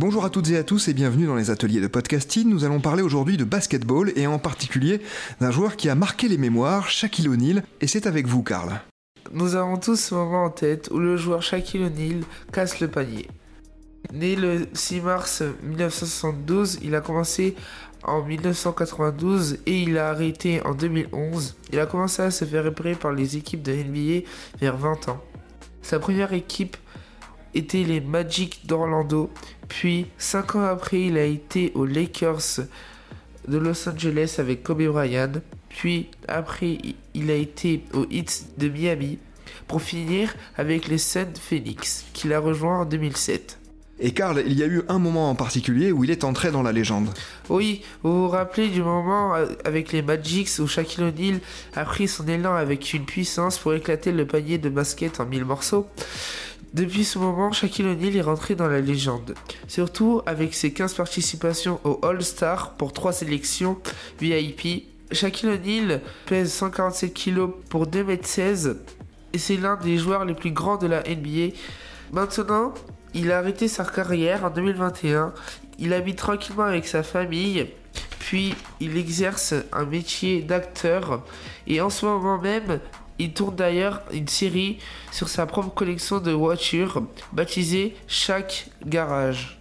Bonjour à toutes et à tous et bienvenue dans les ateliers de podcasting. Nous allons parler aujourd'hui de basketball et en particulier d'un joueur qui a marqué les mémoires, Shaquille O'Neal, et c'est avec vous, Karl. Nous avons tous ce moment en tête où le joueur Shaquille O'Neal casse le panier. Né le 6 mars 1972, il a commencé en 1992 et il a arrêté en 2011. Il a commencé à se faire repérer par les équipes de NBA vers 20 ans. Sa première équipe était les Magic d'Orlando, puis 5 ans après il a été aux Lakers de Los Angeles avec Kobe Bryant, puis après il a été aux Heat de Miami, pour finir avec les Suns Phoenix qu'il a rejoint en 2007. Et Karl, il y a eu un moment en particulier où il est entré dans la légende. Oui, vous vous rappelez du moment euh, avec les Magics où Shaquille O'Neal a pris son élan avec une puissance pour éclater le panier de basket en mille morceaux depuis ce moment, Shaquille O'Neal est rentré dans la légende, surtout avec ses 15 participations au All-Star pour 3 sélections VIP. Shaquille O'Neal pèse 147 kg pour 2m16 et c'est l'un des joueurs les plus grands de la NBA. Maintenant, il a arrêté sa carrière en 2021. Il habite tranquillement avec sa famille. Puis il exerce un métier d'acteur. Et en ce moment même, il tourne d'ailleurs une série sur sa propre collection de voitures baptisée Chaque Garage.